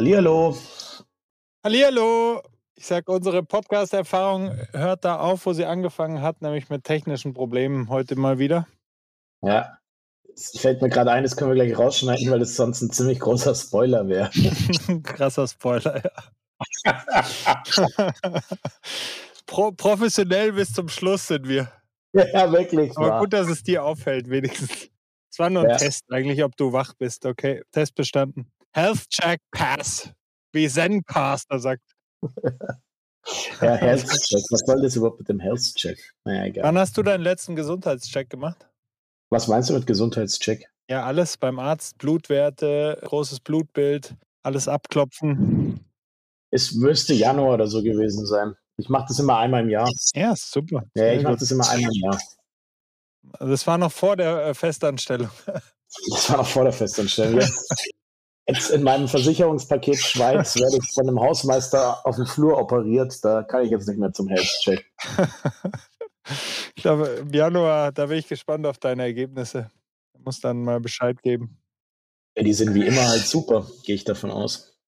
Hallihallo. Hallihallo. Ich sag, unsere Podcast-Erfahrung hört da auf, wo sie angefangen hat, nämlich mit technischen Problemen heute mal wieder. Ja, es fällt mir gerade ein, das können wir gleich rausschneiden, weil das sonst ein ziemlich großer Spoiler wäre. Krasser Spoiler, ja. Pro professionell bis zum Schluss sind wir. Ja, wirklich. Aber wahr. gut, dass es dir auffällt, wenigstens. Es war nur ein Ja. Test, eigentlich, ob du wach bist. Okay, Test bestanden. Health Check Pass, wie Zencaster sagt. Ja, Health Check. Was soll das überhaupt mit dem Health Check? Naja, egal. Wann hast du deinen letzten Gesundheitscheck gemacht? Was meinst du mit Gesundheitscheck? Ja, alles beim Arzt, Blutwerte, großes Blutbild, alles abklopfen. Es müsste Januar oder so gewesen sein. Ich mache das immer einmal im Jahr. Ja, super. Ja, ich mache das immer einmal im Jahr. Das war noch vor der äh, Festanstellung. Das war noch vor der Festanstellung. Jetzt, in meinem Versicherungspaket Schweiz werde ich von einem Hausmeister auf dem Flur operiert. Da kann ich jetzt nicht mehr zum Health Check. Ich glaube, im Januar, da bin ich gespannt auf deine Ergebnisse. Du musst dann mal Bescheid geben. Ja, die sind wie immer halt super, gehe ich davon aus.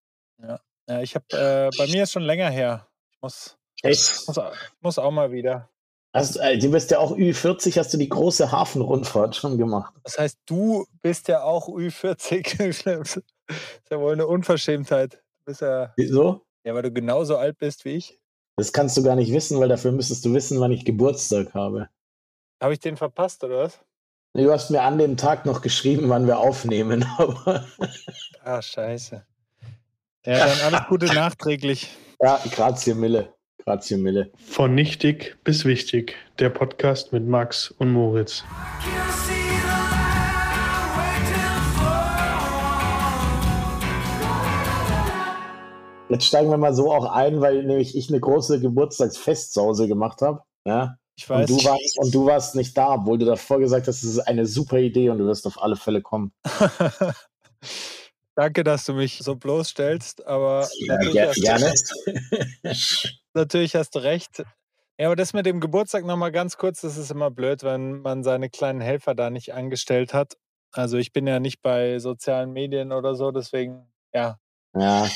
Ja, ich habe, äh, bei mir ist schon länger her. Ich muss, Echt? muss, muss auch mal wieder. Hast, äh, du bist ja auch Ü40, hast du die große Hafenrundfahrt schon gemacht. Das heißt, du bist ja auch Ü40. das ist ja wohl eine Unverschämtheit. Du bist ja, Wieso? ja, weil du genauso alt bist wie ich. Das kannst du gar nicht wissen, weil dafür müsstest du wissen, wann ich Geburtstag habe. Habe ich den verpasst, oder was? Du hast mir an dem Tag noch geschrieben, wann wir aufnehmen, aber Ah, scheiße. Ja, dann alles Gute nachträglich. ja, grazie Mille. Grazie Mille. Von nichtig bis wichtig, der Podcast mit Max und Moritz. Jetzt steigen wir mal so auch ein, weil nämlich ich eine große Geburtstagsfest zu Hause gemacht habe. Ja? Ich Und, weiß. du warst, und du warst nicht da, obwohl du davor gesagt hast, es ist eine super Idee und du wirst auf alle Fälle kommen. Danke, dass du mich so bloßstellst, aber Ja, natürlich, ger hast du, gerne. natürlich hast du recht. Ja, aber das mit dem Geburtstag nochmal ganz kurz, das ist immer blöd, wenn man seine kleinen Helfer da nicht angestellt hat. Also ich bin ja nicht bei sozialen Medien oder so, deswegen, ja, Ja,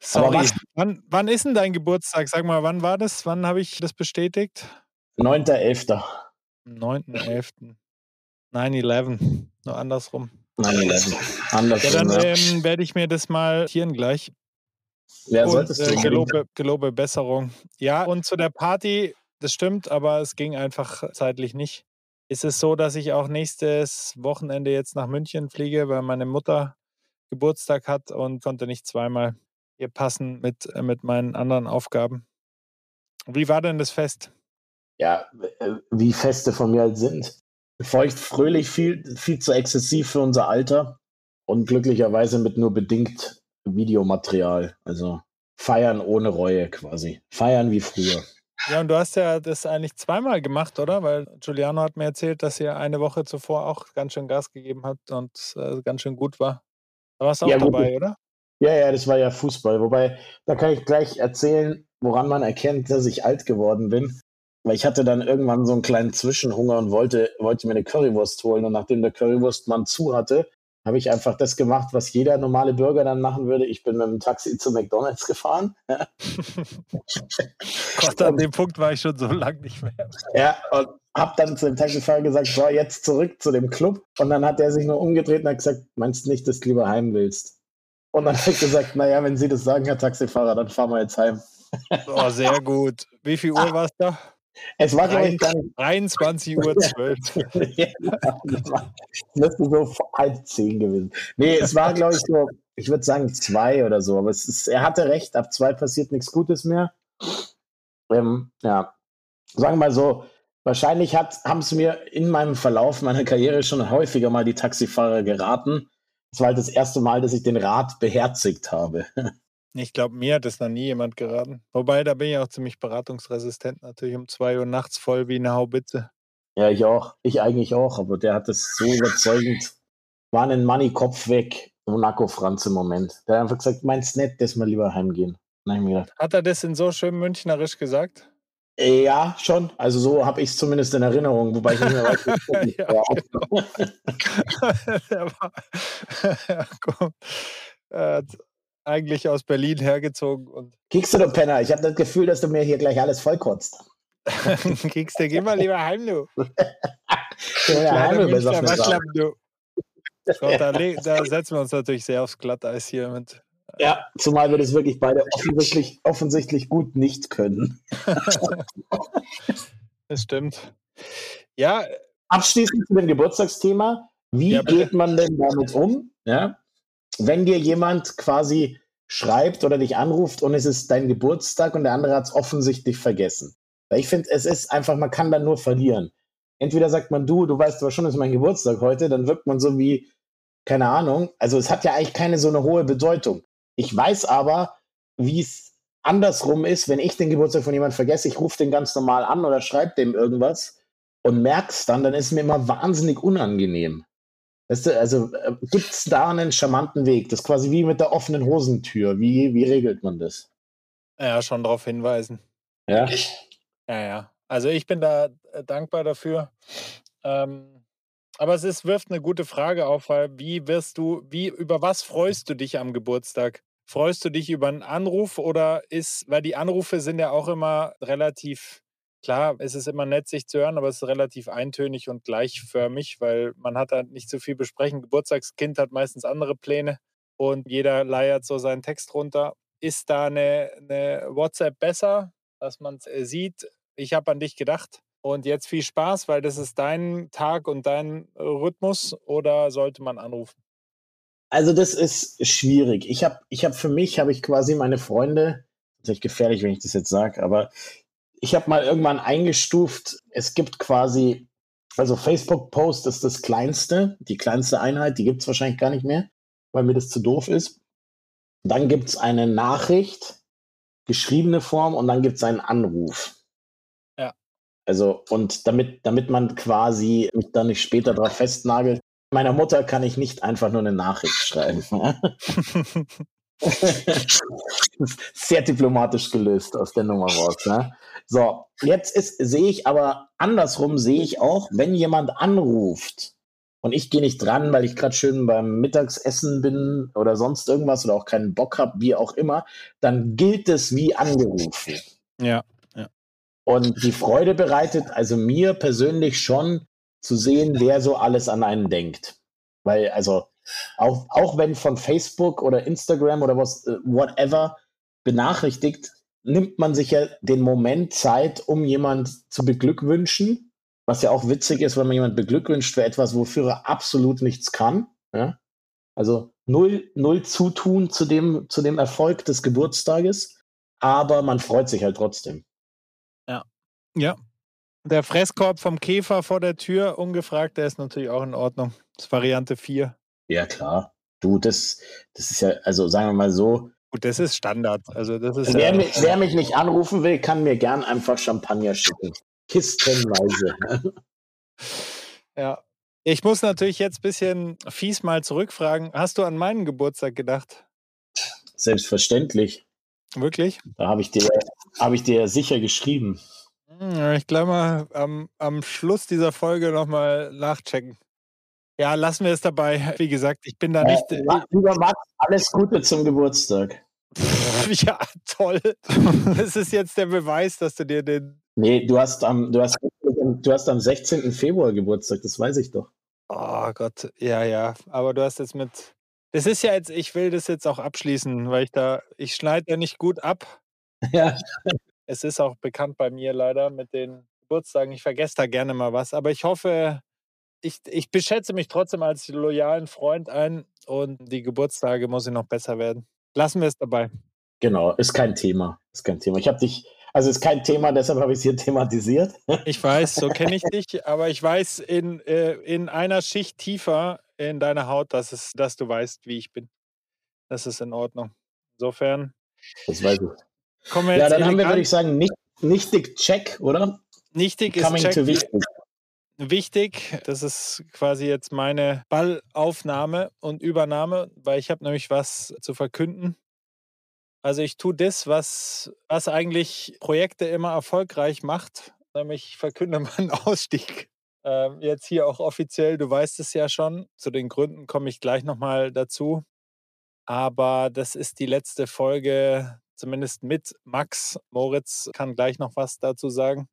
sorry. was- Wann, wann ist denn dein Geburtstag? Sag mal, wann war das? Wann habe ich das bestätigt? 9.11. Am 9.11. 9-11. Nur andersrum. Nein, 11. Ja, Andersrum. dann ja. ähm, werde ich mir das mal notieren gleich. Ja, und solltest du äh, gelobe, gelobe Besserung. Ja, und zu der Party, das stimmt, aber es ging einfach zeitlich nicht. Ist es so, dass ich auch nächstes Wochenende jetzt nach München fliege, weil meine Mutter Geburtstag hat und konnte nicht zweimal hier passen mit, äh, mit meinen anderen Aufgaben. Wie war denn das Fest? ja, äh, wie Feste von mir halt sind. Feucht, fröhlich, viel, viel zu exzessiv für unser Alter und glücklicherweise mit nur bedingt Videomaterial. Also feiern ohne Reue quasi. Feiern wie früher. Ja, und du hast ja das eigentlich zweimal gemacht, oder? Weil Giuliano hat mir erzählt, dass ihr eine Woche zuvor auch ganz schön Gas gegeben habt und äh, ganz schön gut war. Da warst du auch Ja, gut. dabei, oder? Ja, ja, das war ja Fußball. Wobei, da kann ich gleich erzählen, woran man erkennt, dass ich alt geworden bin. Weil ich hatte dann irgendwann so einen kleinen Zwischenhunger und wollte, wollte mir eine Currywurst holen. Und nachdem der Currywurstmann zu hatte, habe ich einfach das gemacht, was jeder normale Bürger dann machen würde. Ich bin mit dem Taxi zu McDonalds gefahren. Gott, an dem Punkt war ich schon so lange nicht mehr. Ja, und habe dann zu dem Taxifahrer gesagt, so, jetzt zurück zu dem Club. Und dann hat er sich nur umgedreht und hat gesagt, meinst du nicht, dass du lieber heim willst? Und dann habe ich gesagt, naja, wenn Sie das sagen, Herr Taxifahrer, dann fahren wir jetzt heim. Oh, sehr gut. Wie viel Uhr war es da? Es war, glaube ich, nicht 23 Uhr 12. ja, das war- das müsste so halb zehn gewesen. Nee, es war, glaube ich, so, ich würde sagen zwei oder so, aber es ist, er hatte recht, ab zwei passiert nichts Gutes mehr. Ähm, ja, sagen wir mal so, wahrscheinlich haben es mir in meinem Verlauf meiner Karriere schon häufiger mal die Taxifahrer geraten. Das war halt das erste Mal, dass ich den Rat beherzigt habe. Ich glaube, mir hat es noch nie jemand geraten. Wobei, da bin ich auch ziemlich beratungsresistent. Natürlich um 2 Uhr nachts voll wie eine Haubitze. Ja, ich auch. Ich eigentlich auch, aber der hat es so überzeugend. War ein Money-Kopf weg. Monaco Franz im Moment. Der hat einfach gesagt, meinst nicht, dass wir lieber heimgehen. Ich mir Hat er das in so schön münchnerisch gesagt? Ja, schon. Also so habe ich es zumindest in Erinnerung, wobei ich nicht mehr weiß, wie Ja. Der war, ja, komm. Er hat eigentlich aus Berlin hergezogen. Und Kickst du doch, Penner? Ich habe das Gefühl, dass du mir hier gleich alles vollkotzt. Kriegst du, geh mal lieber heim, du. Ja. Waschlappen, du. So, da, da setzen wir uns natürlich sehr aufs Glatteis hier mit. Ja, zumal wir das wirklich beide offensichtlich, offensichtlich gut nicht können. Das stimmt. Ja, Abschließend zu dem Geburtstagsthema. Wie Ja, geht man denn damit um, ja? wenn dir jemand quasi schreibt oder dich anruft und es ist dein Geburtstag und der andere hat es offensichtlich vergessen? Weil ich finde, es ist einfach, man kann dann nur verlieren. Entweder sagt man, du, du weißt aber schon, es ist mein Geburtstag heute, dann wirkt man so wie, keine Ahnung. Also es hat ja eigentlich keine so eine hohe Bedeutung. Ich weiß aber, wie es andersrum ist, wenn ich den Geburtstag von jemandem vergesse, ich rufe den ganz normal an oder schreibe dem irgendwas und merk's dann, dann ist es mir immer wahnsinnig unangenehm. Weißt du, also äh, gibt es da einen charmanten Weg? Das ist quasi wie mit der offenen Hosentür. Wie, wie regelt man das? ja, schon darauf hinweisen. Ja. Ja, ja. Also ich bin da äh, dankbar dafür. Ähm, aber es ist, wirft eine gute Frage auf, weil wie wirst du, wie, über was freust du dich am Geburtstag? Freust du dich über einen Anruf oder ist, weil die Anrufe sind ja auch immer relativ, klar, es ist immer nett, sich zu hören, aber es ist relativ eintönig und gleichförmig, weil man hat da nicht so viel besprechen. Geburtstagskind hat meistens andere Pläne und jeder leiert so seinen Text runter. Ist da eine, eine WhatsApp besser, dass man es äh, sieht? Ich habe an dich gedacht. Und jetzt viel Spaß, weil das ist dein Tag und dein Rhythmus oder sollte man anrufen? Also das ist schwierig. Ich habe ich hab für mich, habe ich quasi meine Freunde, natürlich gefährlich, wenn ich das jetzt sage, aber ich habe mal irgendwann eingestuft, es gibt quasi, also Facebook-Post ist das kleinste, die kleinste Einheit, die gibt es wahrscheinlich gar nicht mehr, weil mir das zu doof ist. Dann gibt es eine Nachricht, geschriebene Form und dann gibt es einen Anruf. Ja. Also, und damit, damit man quasi mich dann nicht später darauf festnagelt, meiner Mutter kann ich nicht einfach nur eine Nachricht schreiben. Sehr diplomatisch gelöst aus der Nummer raus. Ne? So, jetzt ist, sehe ich aber andersrum, sehe ich auch, wenn jemand anruft und ich gehe nicht dran, weil ich gerade schön beim Mittagsessen bin oder sonst irgendwas oder auch keinen Bock habe, wie auch immer, dann gilt es wie angerufen. ja. Und die Freude bereitet also mir persönlich schon zu sehen, wer so alles an einen denkt. Weil, also, auch, auch wenn von Facebook oder Instagram oder was, äh, whatever benachrichtigt, nimmt man sich ja den Moment Zeit, um jemand zu beglückwünschen. Was ja auch witzig ist, wenn man jemand beglückwünscht für etwas, wofür er absolut nichts kann. Ja? Also null, null Zutun zu dem, zu dem Erfolg des Geburtstages, aber man freut sich halt trotzdem. Ja. Der Fresskorb vom Käfer vor der Tür, ungefragt, der ist natürlich auch in Ordnung. Das ist Variante 4. Ja, klar. Du, das, das ist ja, also sagen wir mal so, Gut, das ist Standard. Also das ist wer, ja, mich, wer mich nicht anrufen will, kann mir gern einfach Champagner schicken. Kistenweise. ja. Ich muss natürlich jetzt ein bisschen fies mal zurückfragen. Hast du an meinen Geburtstag gedacht? Selbstverständlich. Wirklich? Da habe ich dir, habe ich dir sicher geschrieben. Hm, Ich glaube mal am, am Schluss dieser Folge nochmal nachchecken. Ja, lassen wir es dabei. Wie gesagt, ich bin da nicht. Äh, lieber Max, alles Gute zum Geburtstag. ja, toll. Das ist jetzt der Beweis, dass du dir den. Nee, du hast am, du hast, du hast am 16. Februar Geburtstag, das weiß ich doch. Oh Gott, ja, ja. Aber du hast jetzt mit. Das ist ja jetzt, ich will das jetzt auch abschließen, weil ich da, ich schneide ja nicht gut ab. Ja. Es ist auch bekannt bei mir leider mit den Geburtstagen. Ich vergesse da gerne mal was. Aber ich hoffe, ich, ich beschätze mich trotzdem als loyalen Freund ein und die Geburtstage muss ich noch besser werden. Lassen wir es dabei. Genau, ist kein Thema. Ist kein Thema. Ich habe dich, also ist kein Thema, deshalb habe ich es hier thematisiert. Ich weiß, so kenne ich dich, aber ich weiß in, äh, in einer Schicht tiefer in deiner Haut, dass, es, dass du weißt, wie ich bin. Das ist in Ordnung. Insofern Das weiß ich. Kommen wir Ja, jetzt dann haben wir, würde ich sagen, nicht, nichtig Check, oder? Nichtig ist Coming check, to wichtig. wichtig. Das ist quasi jetzt meine Ballaufnahme und Übernahme, weil ich habe nämlich was zu verkünden. Also ich tue das, was, was eigentlich Projekte immer erfolgreich macht, nämlich ich verkünde meinen Ausstieg. Ähm, jetzt hier auch offiziell, du weißt es ja schon. Zu den Gründen komme ich gleich nochmal dazu. Aber das ist die letzte Folge, zumindest mit Max. Moritz kann gleich noch was dazu sagen.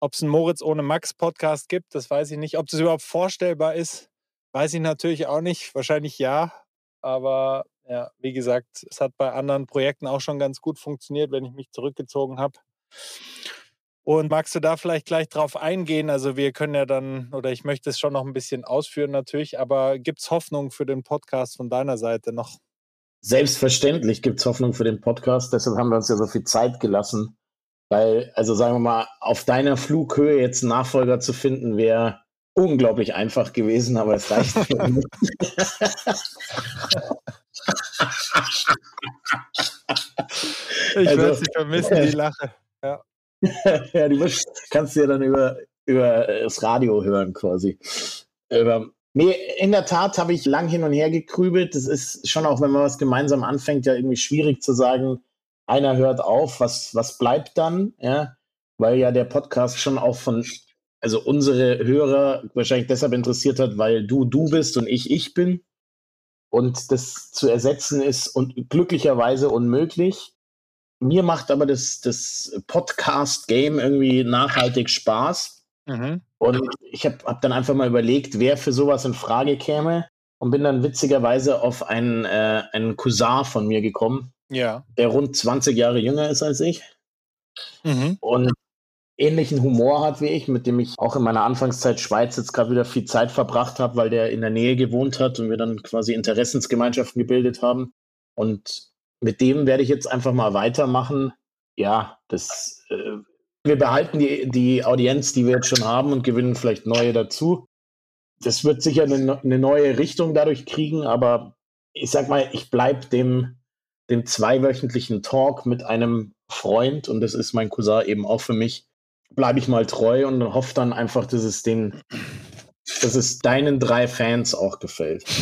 Ob es einen Moritz ohne Max Podcast gibt, das weiß ich nicht. Ob das überhaupt vorstellbar ist, weiß ich natürlich auch nicht. Wahrscheinlich ja. Aber ja, wie gesagt, es hat bei anderen Projekten auch schon ganz gut funktioniert, wenn ich mich zurückgezogen habe. Und magst du da vielleicht gleich drauf eingehen? Also wir können ja dann, oder ich möchte es schon noch ein bisschen ausführen natürlich, aber gibt es Hoffnung für den Podcast von deiner Seite noch? Selbstverständlich gibt es Hoffnung für den Podcast, deshalb haben wir uns ja so viel Zeit gelassen. Weil, also sagen wir mal, auf deiner Flughöhe jetzt einen Nachfolger zu finden, wäre unglaublich einfach gewesen, aber es reicht nicht. ich also, werde sie vermissen, die Lache. Ja, ja die kannst du ja dann über, über das Radio hören quasi. Über, nee, in der Tat habe ich lang hin und her gekrübelt. Das ist schon auch, wenn man was gemeinsam anfängt, ja irgendwie schwierig zu sagen, einer hört auf, was, was bleibt dann, ja, weil ja der Podcast schon auch von, also unsere Hörer wahrscheinlich deshalb interessiert hat, weil du du bist und ich ich bin. Und das zu ersetzen ist und glücklicherweise unmöglich. Mir macht aber das, das Podcast-Game irgendwie nachhaltig Spaß. Mhm. Und ich habe hab dann einfach mal überlegt, wer für sowas in Frage käme und bin dann witzigerweise auf einen, äh, einen Cousin von mir gekommen, ja. der rund 20 Jahre jünger ist als ich. Mhm. Und ähnlichen Humor hat wie ich, mit dem ich auch in meiner Anfangszeit Schweiz jetzt gerade wieder viel Zeit verbracht habe, weil der in der Nähe gewohnt hat und wir dann quasi Interessensgemeinschaften gebildet haben. Und mit dem werde ich jetzt einfach mal weitermachen. Ja, das, äh, wir behalten die, die Audienz, die wir jetzt schon haben und gewinnen vielleicht neue dazu. Das wird sicher eine, eine neue Richtung dadurch kriegen, aber ich sag mal, ich bleibe dem, dem zweiwöchentlichen Talk mit einem Freund und das ist mein Cousin eben auch für mich bleibe ich mal treu und hoffe dann einfach, dass es den, dass es deinen drei Fans auch gefällt.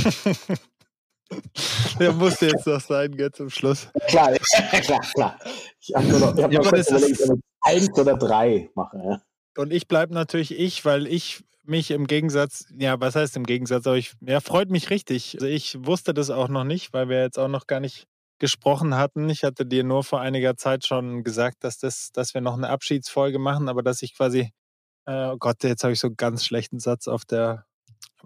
Der musste jetzt noch sein, jetzt zum Schluss. Klar, klar, klar. Ich habe nur noch, ich hab ja, noch kurz überlegt, eins oder drei mache. Ja. Und ich bleibe natürlich ich, weil ich mich im Gegensatz, ja, was heißt im Gegensatz, aber ich, ja, freut mich richtig. Also ich wusste das auch noch nicht, weil wir jetzt auch noch gar nicht gesprochen hatten. Ich hatte dir nur vor einiger Zeit schon gesagt, dass, das, dass wir noch eine Abschiedsfolge machen, aber dass ich quasi, äh, oh Gott, jetzt habe ich so einen ganz schlechten Satz auf der,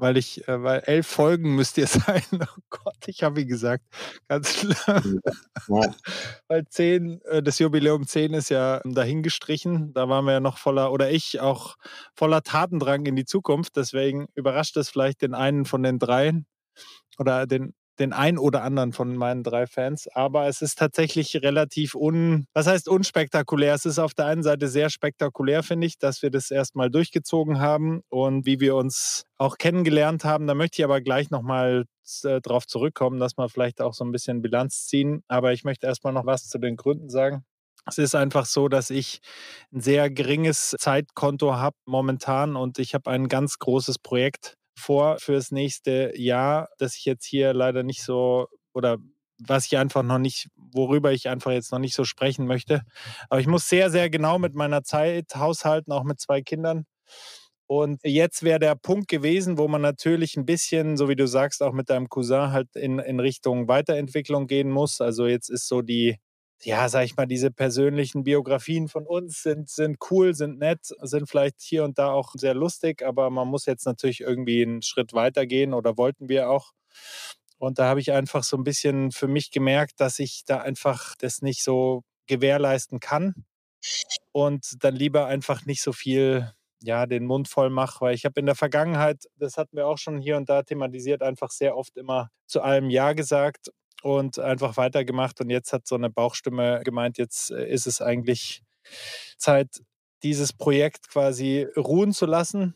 weil ich, äh, weil elf Folgen müsst ihr sein. Oh Gott, ich habe ihn gesagt, ganz schlimm. Ja. weil zehn, äh, das Jubiläum zehn ist ja dahingestrichen. Da waren wir ja noch voller, oder ich auch voller Tatendrang in die Zukunft. Deswegen überrascht es vielleicht den einen von den dreien oder den den ein oder anderen von meinen drei Fans. Aber es ist tatsächlich relativ un, was heißt unspektakulär? Es ist auf der einen Seite sehr spektakulär, finde ich, dass wir das erstmal durchgezogen haben und wie wir uns auch kennengelernt haben. Da möchte ich aber gleich nochmal äh, drauf zurückkommen, dass wir vielleicht auch so ein bisschen Bilanz ziehen. Aber ich möchte erstmal noch was zu den Gründen sagen. Es ist einfach so, dass ich ein sehr geringes Zeitkonto habe momentan und ich habe ein ganz großes Projekt vor fürs nächste Jahr, das ich jetzt hier leider nicht so oder was ich einfach noch nicht, worüber ich einfach jetzt noch nicht so sprechen möchte. Aber ich muss sehr, sehr genau mit meiner Zeit haushalten, auch mit zwei Kindern. Und jetzt wäre der Punkt gewesen, wo man natürlich ein bisschen, so wie du sagst, auch mit deinem Cousin halt in, in Richtung Weiterentwicklung gehen muss. Also jetzt ist so die, ja, sag ich mal, diese persönlichen Biografien von uns sind, sind cool, sind nett, sind vielleicht hier und da auch sehr lustig, aber man muss jetzt natürlich irgendwie einen Schritt weiter gehen oder wollten wir auch. Und da habe ich einfach so ein bisschen für mich gemerkt, dass ich da einfach das nicht so gewährleisten kann und dann lieber einfach nicht so viel ja, den Mund voll mache, weil ich habe in der Vergangenheit, das hatten wir auch schon hier und da thematisiert, einfach sehr oft immer zu allem Ja gesagt und einfach weitergemacht. Und jetzt hat so eine Bauchstimme gemeint, jetzt äh, ist es eigentlich Zeit, dieses Projekt quasi ruhen zu lassen.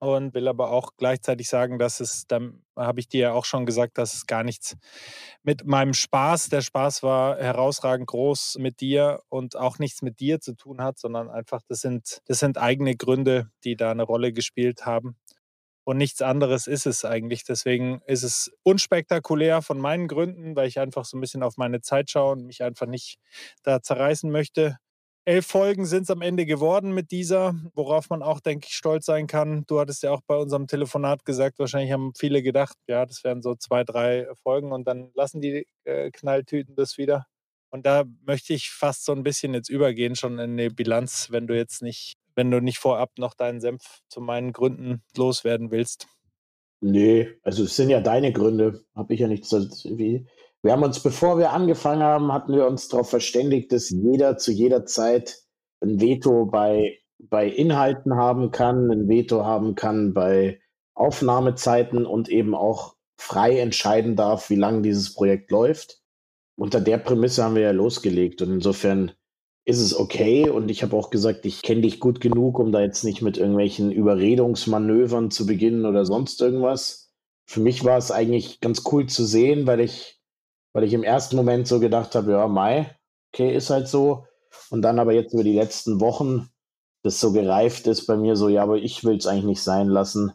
Und will aber auch gleichzeitig sagen, dass es, dann habe ich dir ja auch schon gesagt, dass es gar nichts mit meinem Spaß, der Spaß war herausragend groß mit dir und auch nichts mit dir zu tun hat, sondern einfach, das sind, das sind eigene Gründe, die da eine Rolle gespielt haben. Und nichts anderes ist es eigentlich. Deswegen ist es unspektakulär von meinen Gründen, weil ich einfach so ein bisschen auf meine Zeit schaue und mich einfach nicht da zerreißen möchte. Elf Folgen sind es am Ende geworden mit dieser, worauf man auch, denke ich, stolz sein kann. Du hattest ja auch bei unserem Telefonat gesagt, wahrscheinlich haben viele gedacht, ja, das wären so zwei, drei Folgen und dann lassen die äh, Knalltüten das wieder. Und da möchte ich fast so ein bisschen jetzt übergehen, schon in die Bilanz, wenn du jetzt nicht, wenn du nicht vorab noch deinen Senf zu meinen Gründen loswerden willst. Nee, also es sind ja deine Gründe, habe ich ja nichts. Wie, wir haben uns, bevor wir angefangen haben, hatten wir uns darauf verständigt, dass jeder zu jeder Zeit ein Veto bei, bei Inhalten haben kann, ein Veto haben kann bei Aufnahmezeiten und eben auch frei entscheiden darf, wie lange dieses Projekt läuft. Unter der Prämisse haben wir ja losgelegt und insofern ist es okay und ich habe auch gesagt, ich kenne dich gut genug, um da jetzt nicht mit irgendwelchen Überredungsmanövern zu beginnen oder sonst irgendwas. Für mich war es eigentlich ganz cool zu sehen, weil ich weil ich im ersten Moment so gedacht habe, ja, Mai, okay, ist halt so. Und dann aber jetzt über die letzten Wochen das so gereift ist bei mir so, ja, aber ich will es eigentlich nicht sein lassen.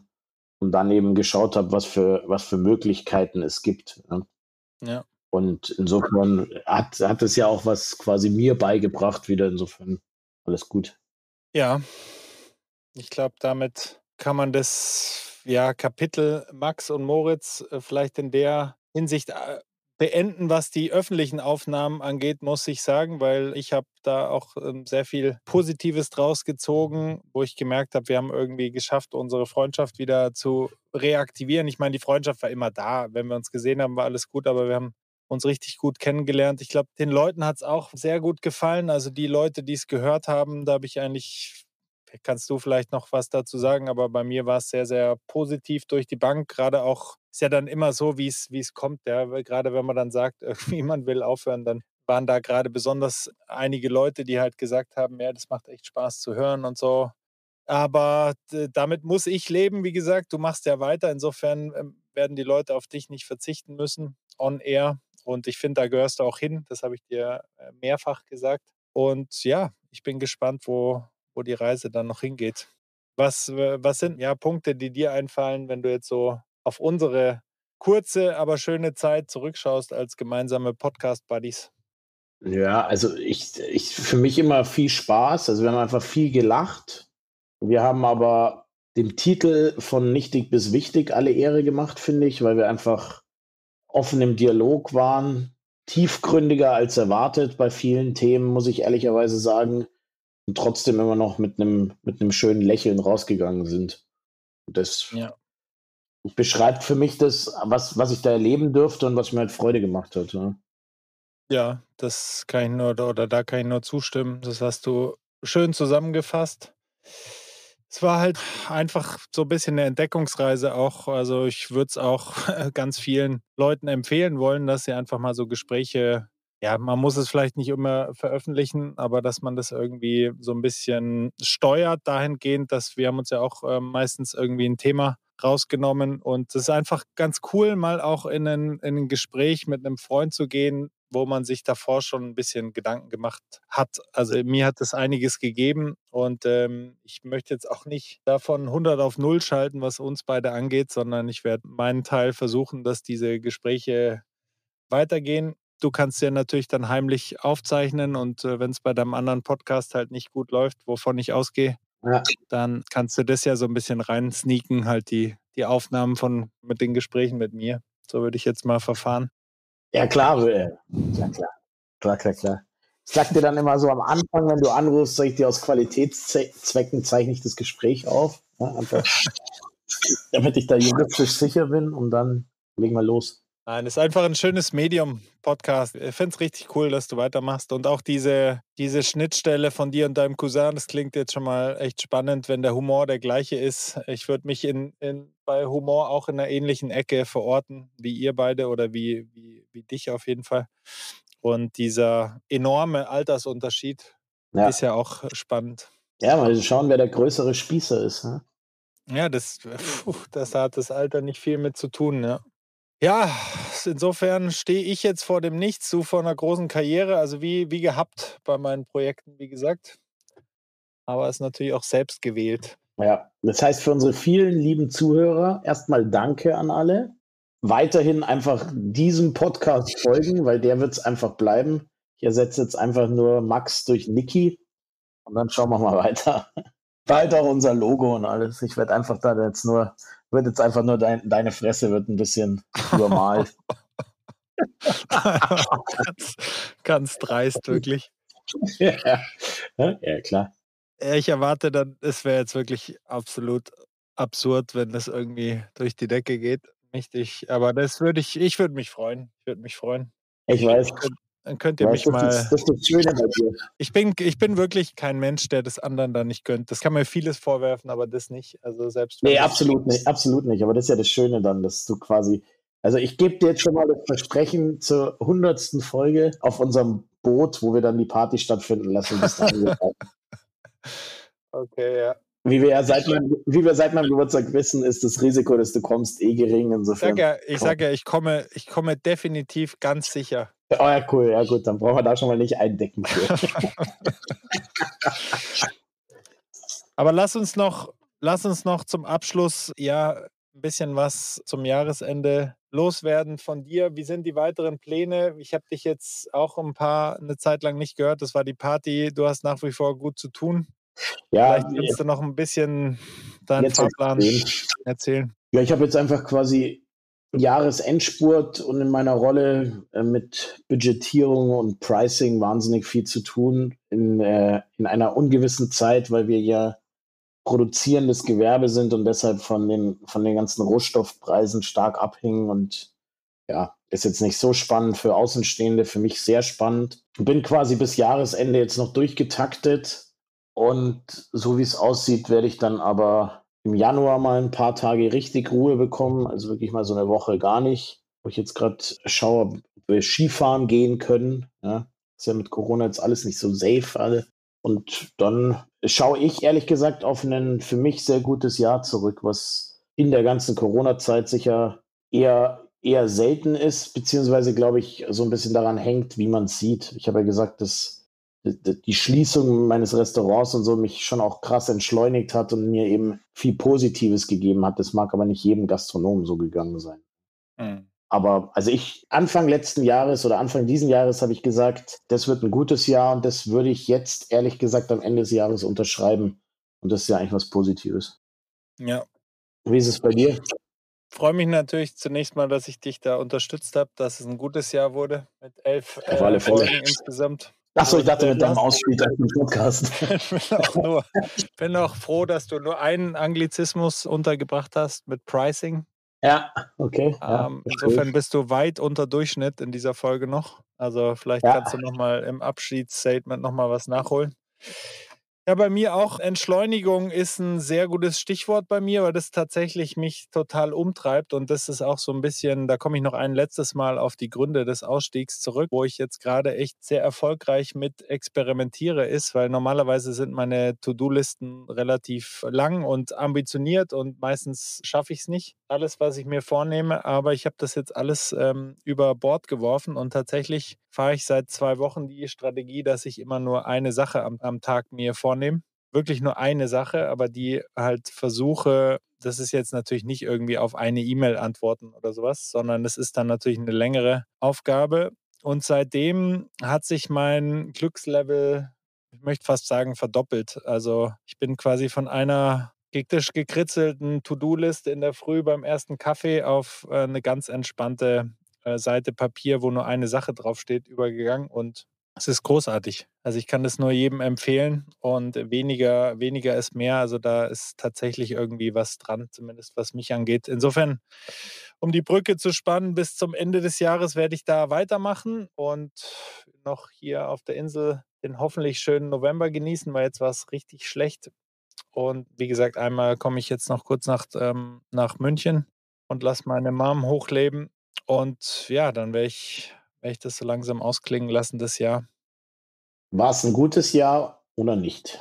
Und dann eben geschaut habe, was für, was für Möglichkeiten es gibt. Ne? Ja. Und insofern hat, hat es ja auch was quasi mir beigebracht, wieder insofern alles gut. Ja, ich glaube, damit kann man das ja, Kapitel Max und Moritz äh, vielleicht in der Hinsicht äh, beenden, was die öffentlichen Aufnahmen angeht, muss ich sagen, weil ich habe da auch ähm, sehr viel Positives draus gezogen, wo ich gemerkt habe, wir haben irgendwie geschafft, unsere Freundschaft wieder zu reaktivieren. Ich meine, die Freundschaft war immer da. Wenn wir uns gesehen haben, war alles gut, aber wir haben uns richtig gut kennengelernt. Ich glaube, den Leuten hat es auch sehr gut gefallen. Also die Leute, die es gehört haben, da habe ich eigentlich kannst du vielleicht noch was dazu sagen, aber bei mir war es sehr, sehr positiv durch die Bank. Gerade auch, ist ja dann immer so, wie es kommt. Ja? Gerade wenn man dann sagt, irgendwie man will aufhören, dann waren da gerade besonders einige Leute, die halt gesagt haben, ja, das macht echt Spaß zu hören und so. Aber damit muss ich leben, wie gesagt. Du machst ja weiter. Insofern ähm, werden die Leute auf dich nicht verzichten müssen, on air. Und ich finde, da gehörst du auch hin. Das habe ich dir äh, mehrfach gesagt. Und ja, ich bin gespannt, wo, wo die Reise dann noch hingeht. Was, was sind ja Punkte, die dir einfallen, wenn du jetzt so auf unsere kurze, aber schöne Zeit zurückschaust als gemeinsame Podcast-Buddies? Ja, also ich, ich für mich immer viel Spaß. Also wir haben einfach viel gelacht. Wir haben aber dem Titel von Nichtig bis Wichtig alle Ehre gemacht, finde ich, weil wir einfach offen im Dialog waren, tiefgründiger als erwartet bei vielen Themen, muss ich ehrlicherweise sagen und trotzdem immer noch mit einem mit einem schönen Lächeln rausgegangen sind. Und das ja. beschreibt für mich das, was, was ich da erleben durfte und was mir halt Freude gemacht hat. Ja, ja das kann ich nur, oder da kann ich nur zustimmen. Das hast du schön zusammengefasst. Es war halt einfach so ein bisschen eine Entdeckungsreise auch. Also ich würde es auch ganz vielen Leuten empfehlen wollen, dass sie einfach mal so Gespräche ja, man muss es vielleicht nicht immer veröffentlichen, aber dass man das irgendwie so ein bisschen steuert dahingehend, dass wir haben uns ja auch äh, meistens irgendwie ein Thema rausgenommen und es ist einfach ganz cool, mal auch in ein, in ein Gespräch mit einem Freund zu gehen, wo man sich davor schon ein bisschen Gedanken gemacht hat. Also mir hat es einiges gegeben und ähm, ich möchte jetzt auch nicht davon 100 auf 0 schalten, was uns beide angeht, sondern ich werde meinen Teil versuchen, dass diese Gespräche weitergehen du kannst ja natürlich dann heimlich aufzeichnen und äh, wenn es bei deinem anderen Podcast halt nicht gut läuft, wovon ich ausgehe, ja. dann kannst du das ja so ein bisschen rein sneaken, halt die, die Aufnahmen von mit den Gesprächen mit mir. So würde ich jetzt mal verfahren. Ja, klar, äh, klar, klar. Klar, klar, klar. Ich sag dir dann immer so am Anfang, wenn du anrufst, sag ich dir aus Qualitätszwecken zeichne ich das Gespräch auf. Ja, einfach, damit ich da juristisch sicher bin und dann legen wir los. Nein, ist einfach ein schönes Medium-Podcast. Ich finde es richtig cool, dass du weitermachst. Und auch diese, diese Schnittstelle von dir und deinem Cousin, das klingt jetzt schon mal echt spannend, wenn der Humor der gleiche ist. Ich würde mich in, in, bei Humor auch in einer ähnlichen Ecke verorten, wie ihr beide oder wie, wie, wie dich auf jeden Fall. Und dieser enorme Altersunterschied ja. ist ja auch spannend. Ja, mal schauen, wer der größere Spießer ist. Ne? Ja, das, puh, das hat das Alter nicht viel mit zu tun, ja. Ja, insofern stehe ich jetzt vor dem Nichts, so vor einer großen Karriere, also wie, wie gehabt bei meinen Projekten, wie gesagt. Aber es ist natürlich auch selbst gewählt. Ja, das heißt für unsere vielen lieben Zuhörer erstmal Danke an alle. Weiterhin einfach diesem Podcast folgen, weil der wird es einfach bleiben. Ich ersetze jetzt einfach nur Max durch Niki Und dann schauen wir mal weiter. Bald auch unser Logo und alles. Ich werde einfach da jetzt nur, wird jetzt einfach nur dein, deine Fresse wird ein bisschen übermalt. ganz, ganz dreist, wirklich. ja. ja, klar. Ich erwarte dann, es wäre jetzt wirklich absolut absurd, wenn das irgendwie durch die Decke geht. Richtig, aber das würde ich, ich würde mich freuen. Ich würde mich freuen. Ich weiß. Dann könnt ihr ja, mich das mal. Ist, das ist das Schöne bei dir. Ich bin, ich bin wirklich kein Mensch, der das anderen dann nicht gönnt. Das kann mir vieles vorwerfen, aber das nicht. Also selbst. Nee, absolut nicht, absolut nicht. Aber das ist ja das Schöne dann, dass du quasi. Also ich gebe dir jetzt schon mal das Versprechen zur hundertsten Folge auf unserem Boot, wo wir dann die Party stattfinden lassen. Okay, ja. Wie wir, ja seit meinem, wie wir seit meinem Geburtstag wissen, ist das Risiko, dass du kommst, eh gering. Insofern. Ich sage ja, ich, sag ja, ich, komme, ich komme definitiv ganz sicher. Oh ja, cool. Ja, gut, dann brauchen wir da schon mal nicht eindecken. Aber lass uns noch, lass uns noch zum Abschluss ja ein bisschen was zum Jahresende loswerden von dir. Wie sind die weiteren Pläne? Ich habe dich jetzt auch ein paar eine Zeit lang nicht gehört. Das war die Party. Du hast nach wie vor gut zu tun. Ja, Vielleicht willst du noch ein bisschen deinen Fahrplan erzählen. Ja, ich habe jetzt einfach quasi Jahresendspurt und in meiner Rolle äh, mit Budgetierung und Pricing wahnsinnig viel zu tun in, äh, in einer ungewissen Zeit, weil wir ja produzierendes Gewerbe sind und deshalb von den, von den ganzen Rohstoffpreisen stark abhängen und ja, ist jetzt nicht so spannend für Außenstehende, für mich sehr spannend. Bin quasi bis Jahresende jetzt noch durchgetaktet und so wie es aussieht, werde ich dann aber im Januar mal ein paar Tage richtig Ruhe bekommen, also wirklich mal so eine Woche gar nicht, wo ich jetzt gerade schaue, ob wir Skifahren gehen können. Ja, ist ja mit Corona jetzt alles nicht so safe alle. Und dann schaue ich ehrlich gesagt auf ein für mich sehr gutes Jahr zurück, was in der ganzen Corona-Zeit sicher eher, eher selten ist, beziehungsweise glaube ich so ein bisschen daran hängt, wie man es sieht. Ich habe ja gesagt, dass die Schließung meines Restaurants und so mich schon auch krass entschleunigt hat und mir eben viel Positives gegeben hat. Das mag aber nicht jedem Gastronomen so gegangen sein. Mhm. Aber also ich, Anfang letzten Jahres oder Anfang diesen Jahres habe ich gesagt, das wird ein gutes Jahr und das würde ich jetzt ehrlich gesagt am Ende des Jahres unterschreiben. Und das ist ja eigentlich was Positives. Ja. Wie ist es bei dir? Ich freue mich natürlich zunächst mal, dass ich dich da unterstützt habe, dass es ein gutes Jahr wurde mit elf äh, Folgen insgesamt. Achso, ich dachte mit deinem Ausspiel im Podcast. ich bin auch, nur, bin auch froh, dass du nur einen Anglizismus untergebracht hast mit Pricing. Ja, okay. Ja, ähm, insofern bist du weit unter Durchschnitt in dieser Folge noch. Also vielleicht ja. kannst du nochmal im Abschiedsstatement nochmal was nachholen. Ja, bei mir auch Entschleunigung ist ein sehr gutes Stichwort bei mir, weil das tatsächlich mich total umtreibt und das ist auch so ein bisschen, da komme ich noch ein letztes Mal auf die Gründe des Ausstiegs zurück, wo ich jetzt gerade echt sehr erfolgreich mit experimentiere ist, weil normalerweise sind meine To-Do-Listen relativ lang und ambitioniert und meistens schaffe ich es nicht, alles, was ich mir vornehme, aber ich habe das jetzt alles ähm, über Bord geworfen und tatsächlich fahre ich seit zwei Wochen die Strategie, dass ich immer nur eine Sache am, am Tag mir vornehme. Wirklich nur eine Sache, aber die halt versuche, das ist jetzt natürlich nicht irgendwie auf eine E-Mail antworten oder sowas, sondern es ist dann natürlich eine längere Aufgabe. Und seitdem hat sich mein Glückslevel, ich möchte fast sagen, verdoppelt. Also ich bin quasi von einer hektisch gekritzelten To-Do-Liste in der Früh beim ersten Kaffee auf äh, eine ganz entspannte äh, Seite Papier, wo nur eine Sache draufsteht, übergegangen und es ist großartig. Also ich kann das nur jedem empfehlen und weniger, weniger ist mehr. Also da ist tatsächlich irgendwie was dran, zumindest was mich angeht. Insofern, um die Brücke zu spannen, bis zum Ende des Jahres werde ich da weitermachen und noch hier auf der Insel den hoffentlich schönen November genießen, weil jetzt war es richtig schlecht. Und wie gesagt, einmal komme ich jetzt noch kurz nach, ähm, nach München und lasse meine Mom hochleben und ja, dann werde ich, werd ich das so langsam ausklingen lassen, das Jahr. War es ein gutes Jahr oder nicht?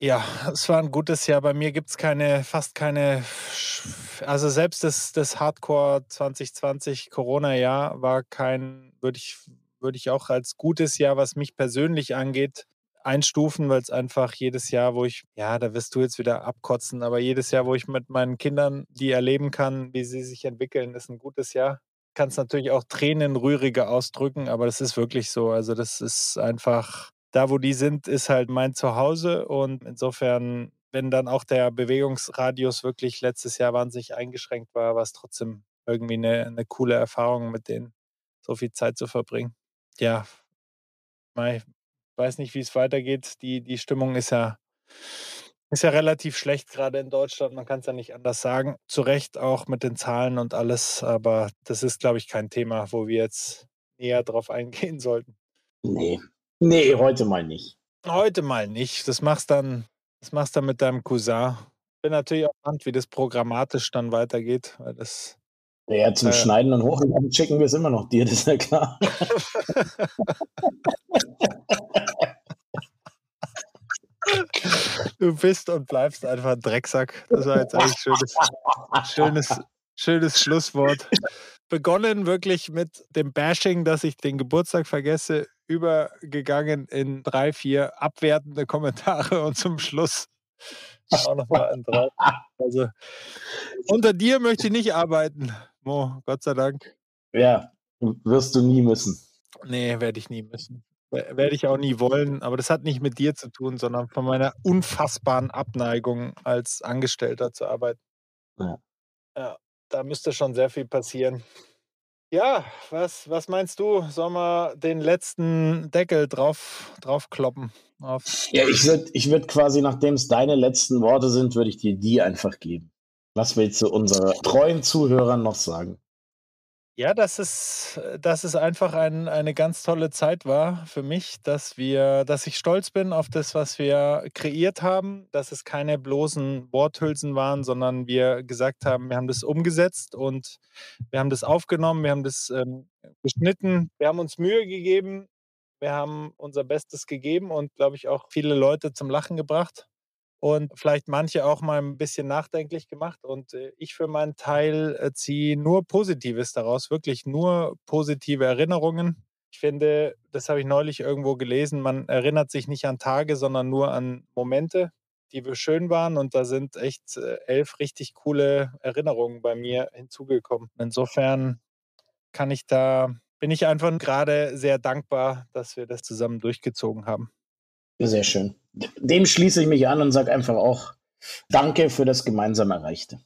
Ja, es war ein gutes Jahr. Bei mir gibt es keine, fast keine, also selbst das, das Hardcore 2020 Corona-Jahr war kein, würde ich, würde ich auch als gutes Jahr, was mich persönlich angeht, einstufen, weil es einfach jedes Jahr, wo ich, ja, da wirst du jetzt wieder abkotzen, aber jedes Jahr, wo ich mit meinen Kindern die erleben kann, wie sie sich entwickeln, ist ein gutes Jahr kann es natürlich auch tränenrühriger ausdrücken, aber das ist wirklich so. Also das ist einfach, da, wo die sind, ist halt mein Zuhause und insofern, wenn dann auch der Bewegungsradius wirklich letztes Jahr wahnsinnig eingeschränkt war, war es trotzdem irgendwie eine, eine coole Erfahrung, mit denen so viel Zeit zu verbringen. Ja, weiß nicht, wie es weitergeht. Die, die Stimmung ist ja, ist ja relativ schlecht gerade in Deutschland. Man kann es ja nicht anders sagen. Zu Recht auch mit den Zahlen und alles. Aber das ist, glaube ich, kein Thema, wo wir jetzt näher drauf eingehen sollten. Nee. Nee, heute mal nicht. Heute mal nicht. Das machst dann, das machst dann mit deinem Cousin. Bin natürlich auch gespannt, wie das programmatisch dann weitergeht, weil das ja, zum äh, Schneiden und Hochladen schicken wir es immer noch dir, das ist ja klar. du bist und bleibst einfach ein Drecksack. Das war jetzt eigentlich schönes, schönes, schönes Schlusswort. Begonnen wirklich mit dem Bashing, dass ich den Geburtstag vergesse, übergegangen in drei, vier abwertende Kommentare und zum Schluss auch nochmal ein drauf. Also unter dir möchte ich nicht arbeiten. Mo, Gott sei Dank. Ja, wirst du nie müssen. Nee, werde ich nie müssen. Werde ich auch nie wollen, aber das hat nicht mit dir zu tun, sondern von meiner unfassbaren Abneigung als Angestellter zu arbeiten. Ja. Ja, da müsste schon sehr viel passieren. Ja, was, was meinst du? Sollen wir den letzten Deckel drauf, draufkloppen? Auf ja, ich würde ich würd quasi, nachdem es deine letzten Worte sind, würde ich dir die einfach geben. Was willst du unseren treuen Zuhörern noch sagen? Ja, dass es, dass es einfach ein, eine ganz tolle Zeit war für mich, dass wir, dass ich stolz bin auf das, was wir kreiert haben, dass es keine bloßen Worthülsen waren, sondern wir gesagt haben, wir haben das umgesetzt und wir haben das aufgenommen, wir haben das ähm, geschnitten, wir haben uns Mühe gegeben, wir haben unser Bestes gegeben und glaube ich auch viele Leute zum Lachen gebracht und vielleicht manche auch mal ein bisschen nachdenklich gemacht. Und äh, ich für meinen Teil äh, ziehe nur Positives daraus, wirklich nur positive Erinnerungen. Ich finde, das habe ich neulich irgendwo gelesen, man erinnert sich nicht an Tage, sondern nur an Momente, die schön waren. Und da sind echt äh, elf richtig coole Erinnerungen bei mir hinzugekommen. Insofern kann ich da, bin ich einfach gerade sehr dankbar, dass wir das zusammen durchgezogen haben. Sehr schön. Dem schließe ich mich an und sage einfach auch Danke für das gemeinsam Erreichte.